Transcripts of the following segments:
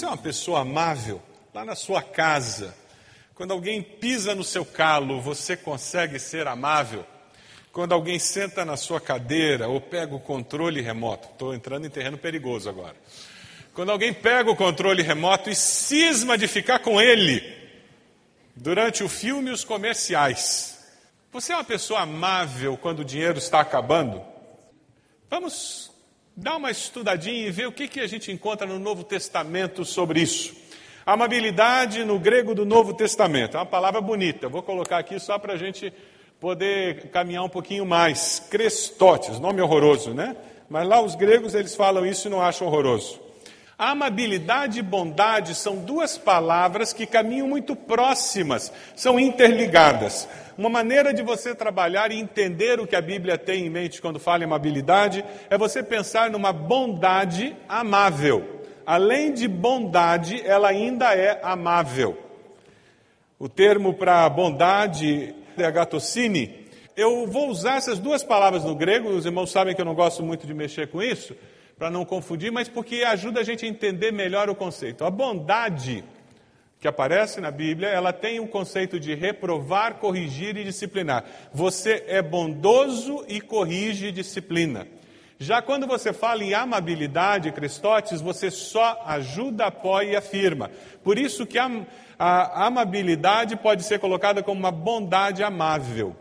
Você é uma pessoa amável lá na sua casa. Quando alguém pisa no seu calo, você consegue ser amável. Quando alguém senta na sua cadeira ou pega o controle remoto, estou entrando em terreno perigoso agora. Quando alguém pega o controle remoto e cisma de ficar com ele durante o filme e os comerciais. Você é uma pessoa amável quando o dinheiro está acabando? Vamos dar uma estudadinha e ver o que, que a gente encontra no Novo Testamento sobre isso. Amabilidade no grego do Novo Testamento, é uma palavra bonita, vou colocar aqui só para a gente poder caminhar um pouquinho mais. Crestotes, nome horroroso, né? Mas lá os gregos eles falam isso e não acham horroroso. Amabilidade e bondade são duas palavras que caminham muito próximas, são interligadas. Uma maneira de você trabalhar e entender o que a Bíblia tem em mente quando fala em amabilidade é você pensar numa bondade amável. Além de bondade, ela ainda é amável. O termo para bondade é agatocine. Eu vou usar essas duas palavras no grego, os irmãos sabem que eu não gosto muito de mexer com isso para não confundir, mas porque ajuda a gente a entender melhor o conceito. A bondade que aparece na Bíblia, ela tem um conceito de reprovar, corrigir e disciplinar. Você é bondoso e corrige e disciplina. Já quando você fala em amabilidade, Cristóteles, você só ajuda, apoia e afirma. Por isso que a, a amabilidade pode ser colocada como uma bondade amável.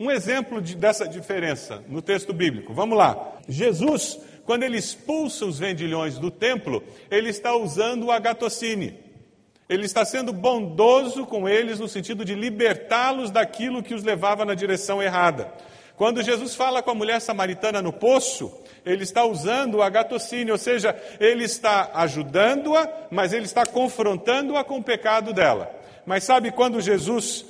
Um exemplo de, dessa diferença no texto bíblico. Vamos lá. Jesus quando ele expulsa os vendilhões do templo, ele está usando o agatocine. Ele está sendo bondoso com eles no sentido de libertá-los daquilo que os levava na direção errada. Quando Jesus fala com a mulher samaritana no poço, ele está usando o agatocine, ou seja, ele está ajudando-a, mas ele está confrontando-a com o pecado dela. Mas sabe quando Jesus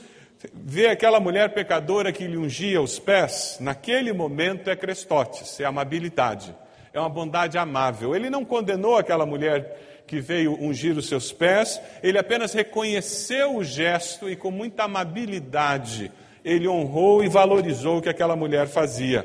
vê aquela mulher pecadora que lhe ungia os pés? Naquele momento é crestotes, é amabilidade é uma bondade amável. Ele não condenou aquela mulher que veio ungir os seus pés, ele apenas reconheceu o gesto e, com muita amabilidade, ele honrou e valorizou o que aquela mulher fazia.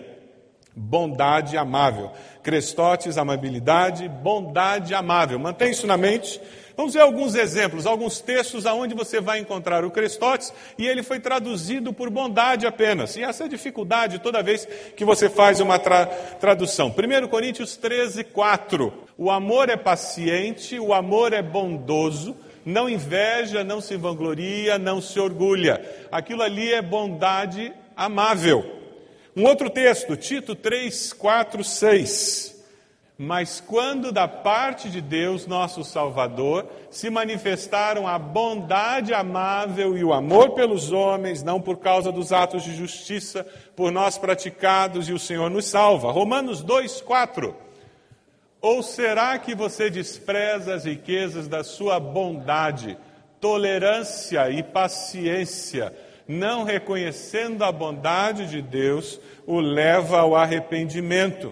Bondade amável. Crestotes, amabilidade, bondade amável. Mantém isso na mente. Vamos ver alguns exemplos, alguns textos aonde você vai encontrar o Crestotes e ele foi traduzido por bondade apenas. E essa é a dificuldade toda vez que você faz uma tra tradução. 1 Coríntios 13, 4. O amor é paciente, o amor é bondoso, não inveja, não se vangloria, não se orgulha. Aquilo ali é bondade amável. Um outro texto, Tito 3, 4, 6. Mas quando da parte de Deus, nosso Salvador, se manifestaram a bondade amável e o amor pelos homens, não por causa dos atos de justiça por nós praticados, e o Senhor nos salva. Romanos 2, 4. Ou será que você despreza as riquezas da sua bondade, tolerância e paciência, não reconhecendo a bondade de Deus, o leva ao arrependimento?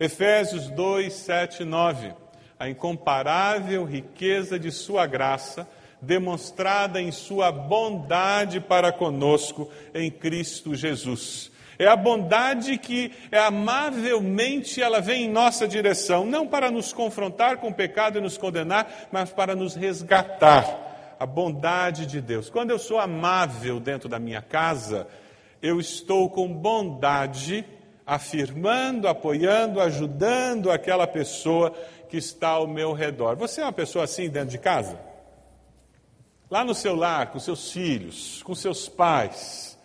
Efésios 2, 7 e 9. A incomparável riqueza de Sua graça, demonstrada em Sua bondade para conosco em Cristo Jesus. É a bondade que é amavelmente ela vem em nossa direção, não para nos confrontar com o pecado e nos condenar, mas para nos resgatar. A bondade de Deus. Quando eu sou amável dentro da minha casa, eu estou com bondade afirmando, apoiando, ajudando aquela pessoa que está ao meu redor. Você é uma pessoa assim dentro de casa? Lá no seu lar, com seus filhos, com seus pais.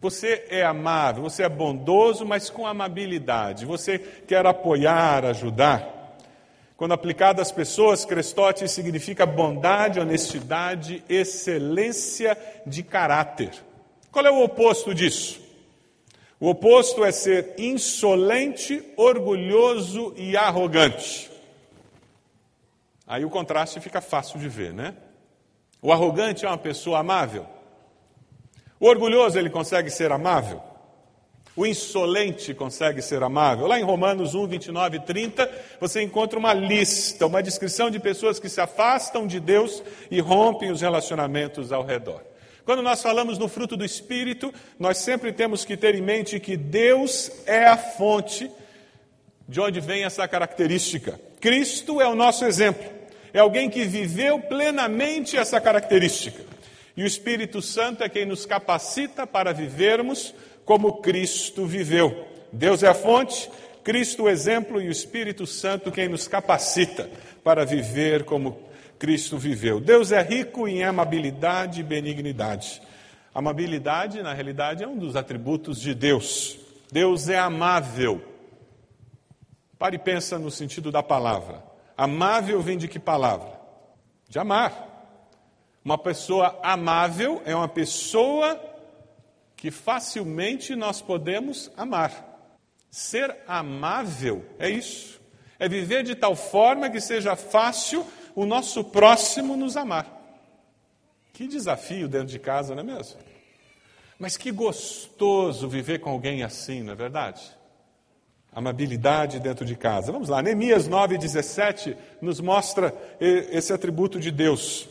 Você é amável, você é bondoso, mas com amabilidade. Você quer apoiar, ajudar. Quando aplicado às pessoas, Crestote significa bondade, honestidade, excelência de caráter. Qual é o oposto disso? O oposto é ser insolente, orgulhoso e arrogante. Aí o contraste fica fácil de ver, né? O arrogante é uma pessoa amável. O orgulhoso ele consegue ser amável. O insolente consegue ser amável. Lá em Romanos 1, 29 e 30, você encontra uma lista, uma descrição de pessoas que se afastam de Deus e rompem os relacionamentos ao redor. Quando nós falamos no fruto do Espírito, nós sempre temos que ter em mente que Deus é a fonte de onde vem essa característica. Cristo é o nosso exemplo, é alguém que viveu plenamente essa característica. E o Espírito Santo é quem nos capacita para vivermos como Cristo viveu. Deus é a fonte, Cristo o exemplo e o Espírito Santo quem nos capacita para viver como Cristo viveu. Deus é rico em amabilidade e benignidade. Amabilidade, na realidade, é um dos atributos de Deus. Deus é amável. Pare e pensa no sentido da palavra. Amável vem de que palavra? De amar. Uma pessoa amável é uma pessoa que facilmente nós podemos amar. Ser amável é isso. É viver de tal forma que seja fácil o nosso próximo nos amar. Que desafio dentro de casa, não é mesmo? Mas que gostoso viver com alguém assim, não é verdade? Amabilidade dentro de casa. Vamos lá, Neemias 9,17 nos mostra esse atributo de Deus.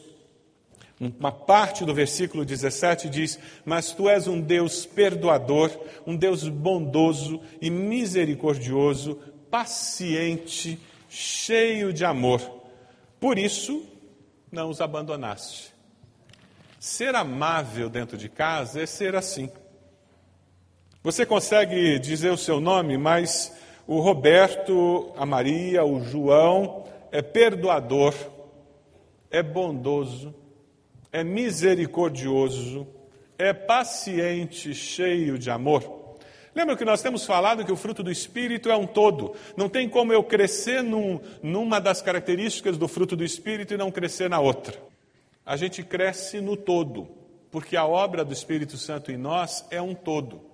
Uma parte do versículo 17 diz: Mas tu és um Deus perdoador, um Deus bondoso e misericordioso, paciente, cheio de amor por isso, não os abandonaste. Ser amável dentro de casa é ser assim. Você consegue dizer o seu nome, mas o Roberto, a Maria, o João é perdoador, é bondoso, é misericordioso, é paciente, cheio de amor. Lembra que nós temos falado que o fruto do Espírito é um todo. Não tem como eu crescer num, numa das características do fruto do Espírito e não crescer na outra. A gente cresce no todo, porque a obra do Espírito Santo em nós é um todo.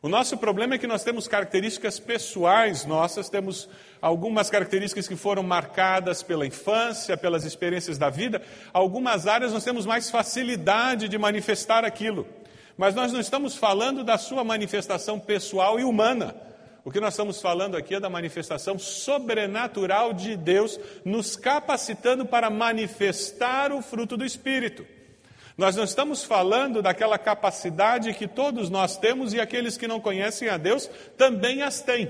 O nosso problema é que nós temos características pessoais nossas, temos algumas características que foram marcadas pela infância, pelas experiências da vida. Algumas áreas nós temos mais facilidade de manifestar aquilo. Mas nós não estamos falando da sua manifestação pessoal e humana. O que nós estamos falando aqui é da manifestação sobrenatural de Deus, nos capacitando para manifestar o fruto do Espírito. Nós não estamos falando daquela capacidade que todos nós temos e aqueles que não conhecem a Deus também as têm.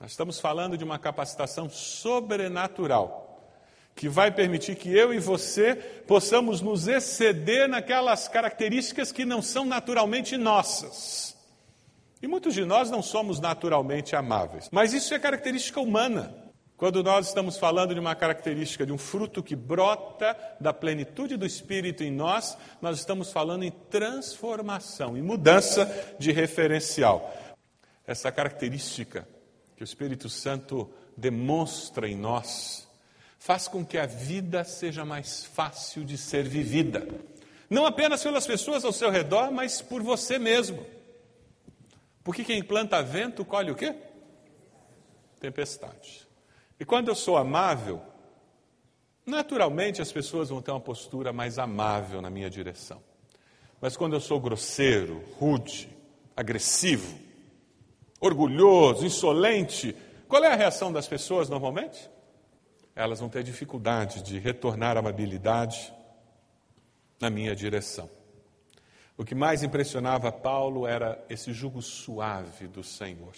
Nós estamos falando de uma capacitação sobrenatural que vai permitir que eu e você possamos nos exceder naquelas características que não são naturalmente nossas. E muitos de nós não somos naturalmente amáveis, mas isso é característica humana. Quando nós estamos falando de uma característica, de um fruto que brota da plenitude do Espírito em nós, nós estamos falando em transformação, em mudança de referencial. Essa característica que o Espírito Santo demonstra em nós, faz com que a vida seja mais fácil de ser vivida. Não apenas pelas pessoas ao seu redor, mas por você mesmo. Porque quem planta vento colhe o quê? Tempestade. E quando eu sou amável, naturalmente as pessoas vão ter uma postura mais amável na minha direção. Mas quando eu sou grosseiro, rude, agressivo, orgulhoso, insolente, qual é a reação das pessoas normalmente? Elas vão ter dificuldade de retornar a amabilidade na minha direção. O que mais impressionava Paulo era esse jugo suave do Senhor.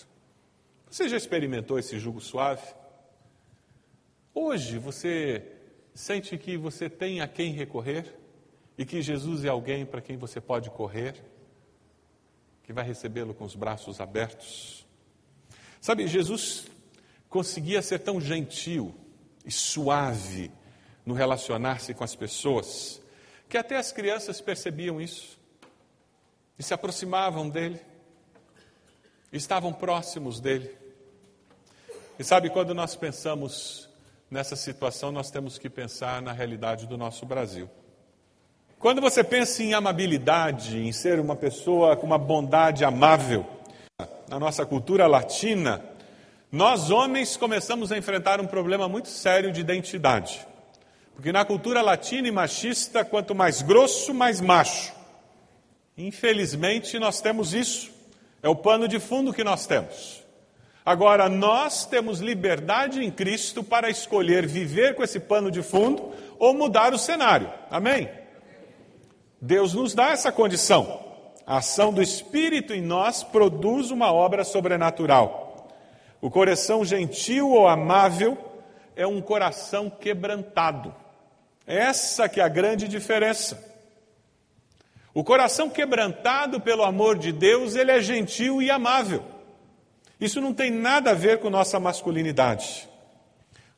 Você já experimentou esse jugo suave? Hoje você sente que você tem a quem recorrer e que Jesus é alguém para quem você pode correr, que vai recebê-lo com os braços abertos. Sabe, Jesus conseguia ser tão gentil e suave no relacionar-se com as pessoas, que até as crianças percebiam isso e se aproximavam dele, estavam próximos dele. E sabe, quando nós pensamos nessa situação, nós temos que pensar na realidade do nosso Brasil. Quando você pensa em amabilidade, em ser uma pessoa com uma bondade amável, na nossa cultura latina, nós homens começamos a enfrentar um problema muito sério de identidade. Porque na cultura latina e machista, quanto mais grosso, mais macho. Infelizmente, nós temos isso. É o pano de fundo que nós temos. Agora, nós temos liberdade em Cristo para escolher viver com esse pano de fundo ou mudar o cenário. Amém? Deus nos dá essa condição. A ação do Espírito em nós produz uma obra sobrenatural. O coração gentil ou amável é um coração quebrantado. Essa que é a grande diferença. O coração quebrantado pelo amor de Deus, ele é gentil e amável. Isso não tem nada a ver com nossa masculinidade.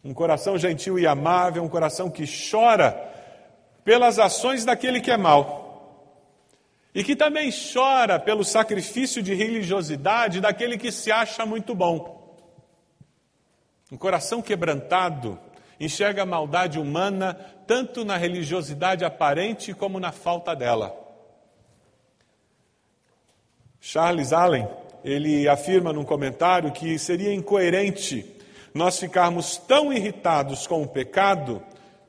Um coração gentil e amável, um coração que chora pelas ações daquele que é mau. E que também chora pelo sacrifício de religiosidade daquele que se acha muito bom. Um coração quebrantado enxerga a maldade humana tanto na religiosidade aparente como na falta dela. Charles Allen, ele afirma num comentário que seria incoerente nós ficarmos tão irritados com o pecado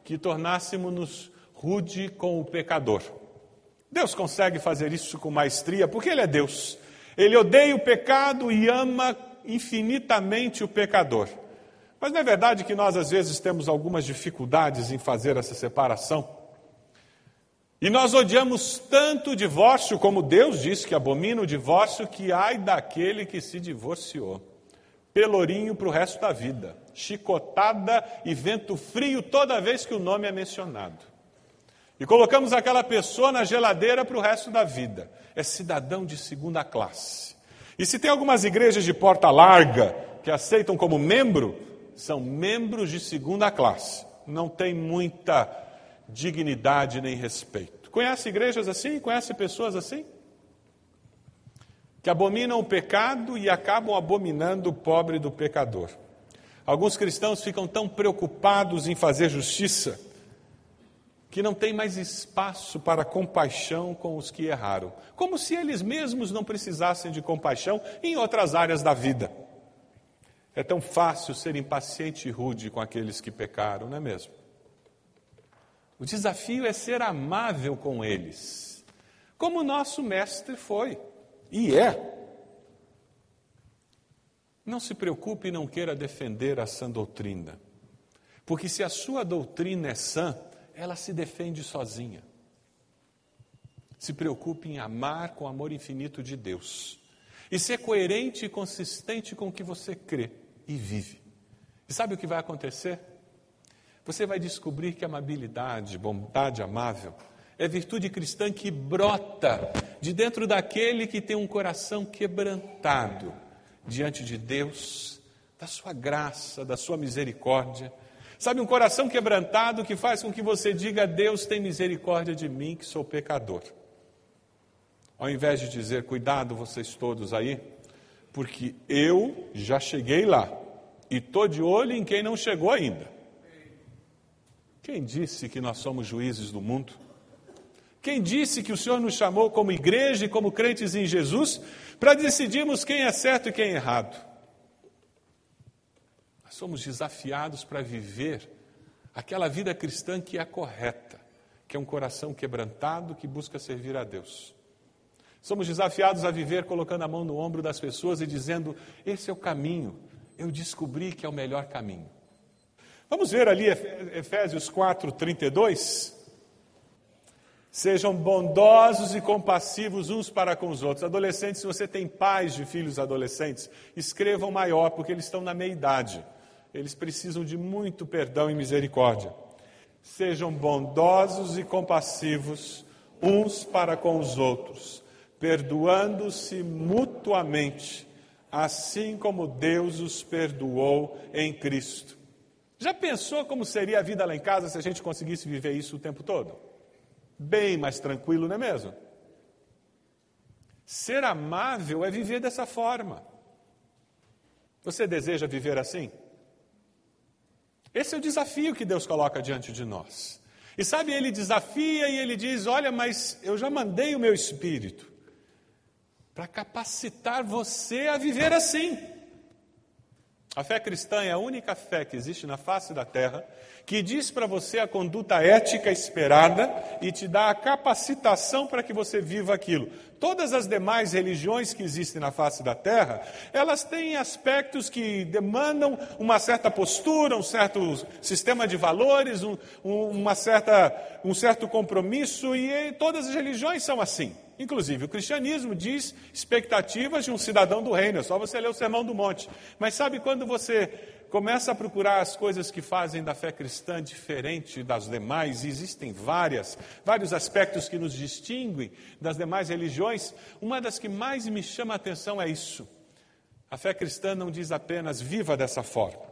que tornássemos-nos rude com o pecador. Deus consegue fazer isso com maestria porque Ele é Deus. Ele odeia o pecado e ama infinitamente o pecador. Mas não é verdade que nós, às vezes, temos algumas dificuldades em fazer essa separação? E nós odiamos tanto o divórcio, como Deus disse que abomina o divórcio, que ai daquele que se divorciou. Pelourinho para o resto da vida, chicotada e vento frio toda vez que o nome é mencionado. E colocamos aquela pessoa na geladeira para o resto da vida. É cidadão de segunda classe. E se tem algumas igrejas de porta larga que aceitam como membro, são membros de segunda classe. Não tem muita dignidade nem respeito. Conhece igrejas assim? Conhece pessoas assim? Que abominam o pecado e acabam abominando o pobre do pecador. Alguns cristãos ficam tão preocupados em fazer justiça que não tem mais espaço para compaixão com os que erraram, como se eles mesmos não precisassem de compaixão em outras áreas da vida. É tão fácil ser impaciente e rude com aqueles que pecaram, não é mesmo? O desafio é ser amável com eles, como o nosso mestre foi e é. Não se preocupe e não queira defender a sã doutrina, porque se a sua doutrina é sã, ela se defende sozinha. Se preocupe em amar com o amor infinito de Deus e ser coerente e consistente com o que você crê e vive. E sabe o que vai acontecer? Você vai descobrir que amabilidade, bondade amável, é virtude cristã que brota de dentro daquele que tem um coração quebrantado diante de Deus, da sua graça, da sua misericórdia Sabe, um coração quebrantado que faz com que você diga: Deus tem misericórdia de mim, que sou pecador. Ao invés de dizer, cuidado vocês todos aí, porque eu já cheguei lá e estou de olho em quem não chegou ainda. Quem disse que nós somos juízes do mundo? Quem disse que o Senhor nos chamou como igreja e como crentes em Jesus para decidirmos quem é certo e quem é errado? Nós somos desafiados para viver aquela vida cristã que é correta, que é um coração quebrantado que busca servir a Deus. Somos desafiados a viver colocando a mão no ombro das pessoas e dizendo: esse é o caminho, eu descobri que é o melhor caminho. Vamos ver ali Efésios 4, 32. Sejam bondosos e compassivos uns para com os outros. Adolescentes, se você tem pais de filhos adolescentes, escrevam maior, porque eles estão na meia idade. Eles precisam de muito perdão e misericórdia. Sejam bondosos e compassivos uns para com os outros, perdoando-se mutuamente, assim como Deus os perdoou em Cristo. Já pensou como seria a vida lá em casa se a gente conseguisse viver isso o tempo todo? Bem mais tranquilo, não é mesmo? Ser amável é viver dessa forma. Você deseja viver assim? Esse é o desafio que Deus coloca diante de nós. E sabe, ele desafia e ele diz: Olha, mas eu já mandei o meu espírito para capacitar você a viver assim. A fé cristã é a única fé que existe na face da terra que diz para você a conduta ética esperada e te dá a capacitação para que você viva aquilo. Todas as demais religiões que existem na face da terra, elas têm aspectos que demandam uma certa postura, um certo sistema de valores, um, uma certa, um certo compromisso, e todas as religiões são assim. Inclusive, o cristianismo diz expectativas de um cidadão do reino, é só você ler o Sermão do Monte. Mas sabe quando você começa a procurar as coisas que fazem da fé cristã diferente das demais, existem várias, vários aspectos que nos distinguem das demais religiões, uma das que mais me chama a atenção é isso. A fé cristã não diz apenas viva dessa forma.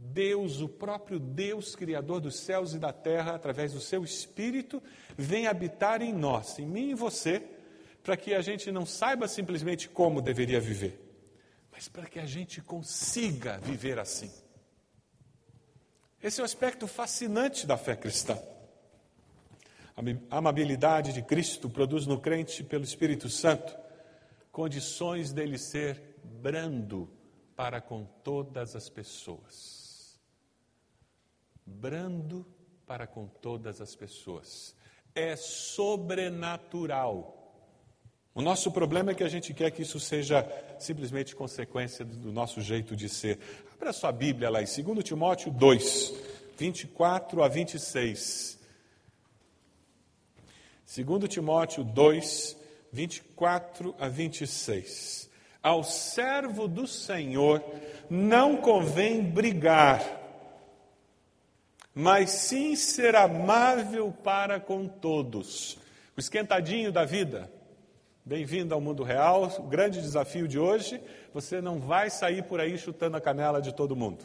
Deus, o próprio Deus, Criador dos céus e da terra, através do seu Espírito, vem habitar em nós, em mim e você, para que a gente não saiba simplesmente como deveria viver mas para que a gente consiga viver assim. Esse é o aspecto fascinante da fé cristã. A amabilidade de Cristo produz no crente, pelo Espírito Santo, condições dele ser brando para com todas as pessoas. Brando para com todas as pessoas. É sobrenatural o nosso problema é que a gente quer que isso seja simplesmente consequência do nosso jeito de ser. Abra sua Bíblia lá em 2 Timóteo 2, 24 a 26. 2 Timóteo 2, 24 a 26. Ao servo do Senhor não convém brigar, mas sim ser amável para com todos. O esquentadinho da vida Bem-vindo ao mundo real. O grande desafio de hoje: você não vai sair por aí chutando a canela de todo mundo.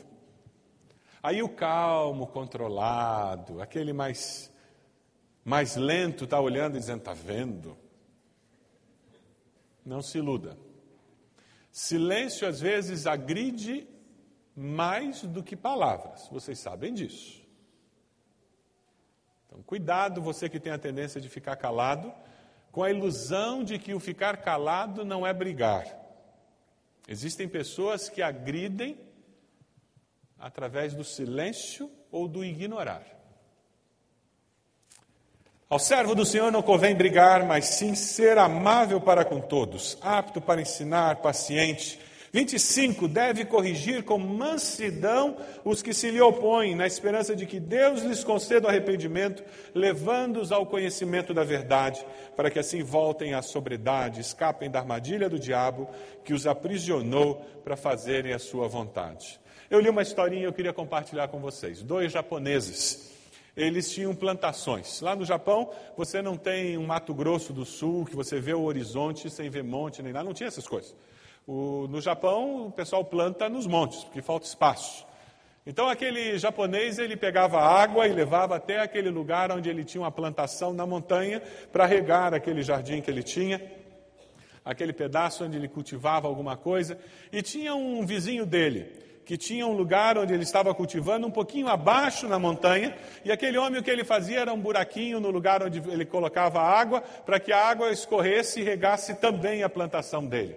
Aí o calmo, controlado, aquele mais, mais lento está olhando e dizendo: está vendo? Não se iluda. Silêncio às vezes agride mais do que palavras, vocês sabem disso. Então, cuidado, você que tem a tendência de ficar calado com a ilusão de que o ficar calado não é brigar. Existem pessoas que agridem através do silêncio ou do ignorar. Ao servo do Senhor não convém brigar, mas sim ser amável para com todos, apto para ensinar, paciente 25. Deve corrigir com mansidão os que se lhe opõem, na esperança de que Deus lhes conceda o arrependimento, levando-os ao conhecimento da verdade, para que assim voltem à sobriedade, escapem da armadilha do diabo que os aprisionou para fazerem a sua vontade. Eu li uma historinha e eu queria compartilhar com vocês. Dois japoneses eles tinham plantações. Lá no Japão, você não tem um Mato Grosso do Sul, que você vê o horizonte sem ver monte nem nada, não tinha essas coisas. O, no Japão, o pessoal planta nos montes, porque falta espaço. Então, aquele japonês, ele pegava água e levava até aquele lugar onde ele tinha uma plantação na montanha para regar aquele jardim que ele tinha. aquele pedaço onde ele cultivava alguma coisa, e tinha um vizinho dele que tinha um lugar onde ele estava cultivando, um pouquinho abaixo na montanha, e aquele homem o que ele fazia era um buraquinho no lugar onde ele colocava água, para que a água escorresse e regasse também a plantação dele.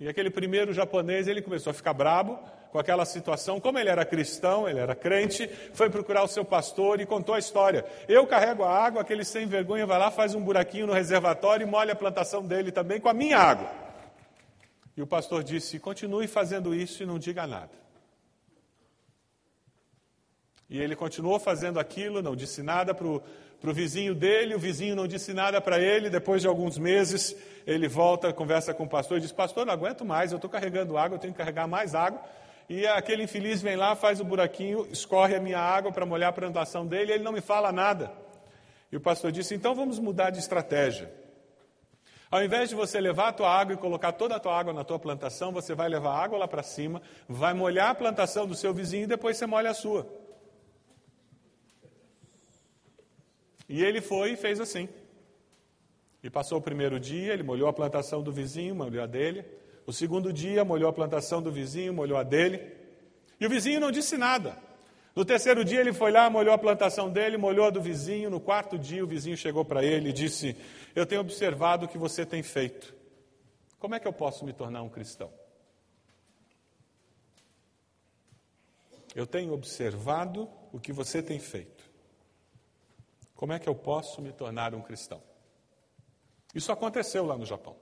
E aquele primeiro japonês, ele começou a ficar brabo com aquela situação. Como ele era cristão, ele era crente, foi procurar o seu pastor e contou a história. Eu carrego a água, aquele sem vergonha vai lá, faz um buraquinho no reservatório e molha a plantação dele também com a minha água. E o pastor disse: continue fazendo isso e não diga nada. E ele continuou fazendo aquilo, não disse nada para o vizinho dele, o vizinho não disse nada para ele. Depois de alguns meses, ele volta, conversa com o pastor e diz: Pastor, não aguento mais, eu estou carregando água, eu tenho que carregar mais água. E aquele infeliz vem lá, faz o buraquinho, escorre a minha água para molhar a plantação dele, e ele não me fala nada. E o pastor disse: Então vamos mudar de estratégia. Ao invés de você levar a tua água e colocar toda a tua água na tua plantação, você vai levar a água lá para cima, vai molhar a plantação do seu vizinho e depois você molha a sua. E ele foi e fez assim. E passou o primeiro dia, ele molhou a plantação do vizinho, molhou a dele. O segundo dia, molhou a plantação do vizinho, molhou a dele. E o vizinho não disse nada. No terceiro dia, ele foi lá, molhou a plantação dele, molhou a do vizinho. No quarto dia, o vizinho chegou para ele e disse: Eu tenho observado o que você tem feito. Como é que eu posso me tornar um cristão? Eu tenho observado o que você tem feito. Como é que eu posso me tornar um cristão? Isso aconteceu lá no Japão.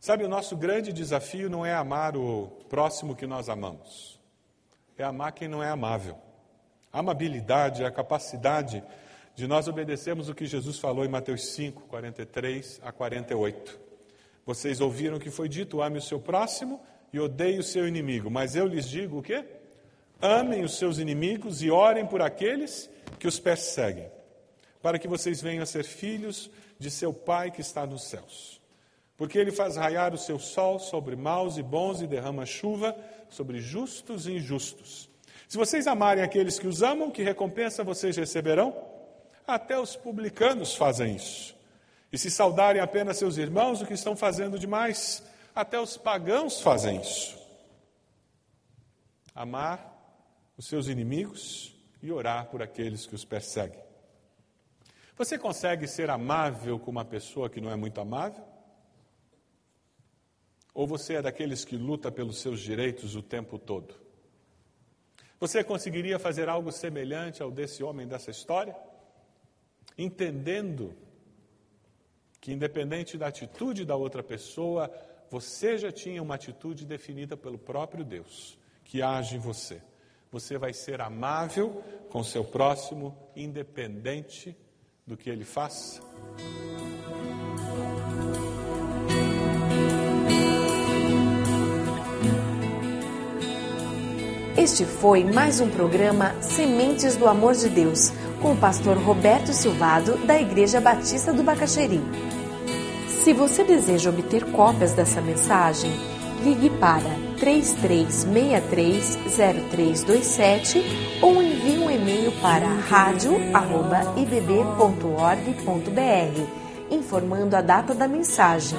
Sabe, o nosso grande desafio não é amar o próximo que nós amamos, é amar quem não é amável. A amabilidade é a capacidade de nós obedecermos o que Jesus falou em Mateus 5, 43 a 48. Vocês ouviram que foi dito: ame o seu próximo e odeie o seu inimigo. Mas eu lhes digo o quê? Amem os seus inimigos e orem por aqueles que os perseguem, para que vocês venham a ser filhos de seu Pai que está nos céus. Porque ele faz raiar o seu sol sobre maus e bons e derrama chuva sobre justos e injustos. Se vocês amarem aqueles que os amam, que recompensa vocês receberão? Até os publicanos fazem isso. E se saudarem apenas seus irmãos, o que estão fazendo demais? Até os pagãos fazem isso. Amar os seus inimigos e orar por aqueles que os perseguem. Você consegue ser amável com uma pessoa que não é muito amável? Ou você é daqueles que luta pelos seus direitos o tempo todo? Você conseguiria fazer algo semelhante ao desse homem dessa história? Entendendo que, independente da atitude da outra pessoa, você já tinha uma atitude definida pelo próprio Deus, que age em você. Você vai ser amável com seu próximo, independente do que ele faça. Este foi mais um programa Sementes do Amor de Deus, com o pastor Roberto Silvado, da Igreja Batista do Bacaxeri. Se você deseja obter cópias dessa mensagem, ligue para 33630327 ou envie um e-mail para radio@ibb.org.br informando a data da mensagem.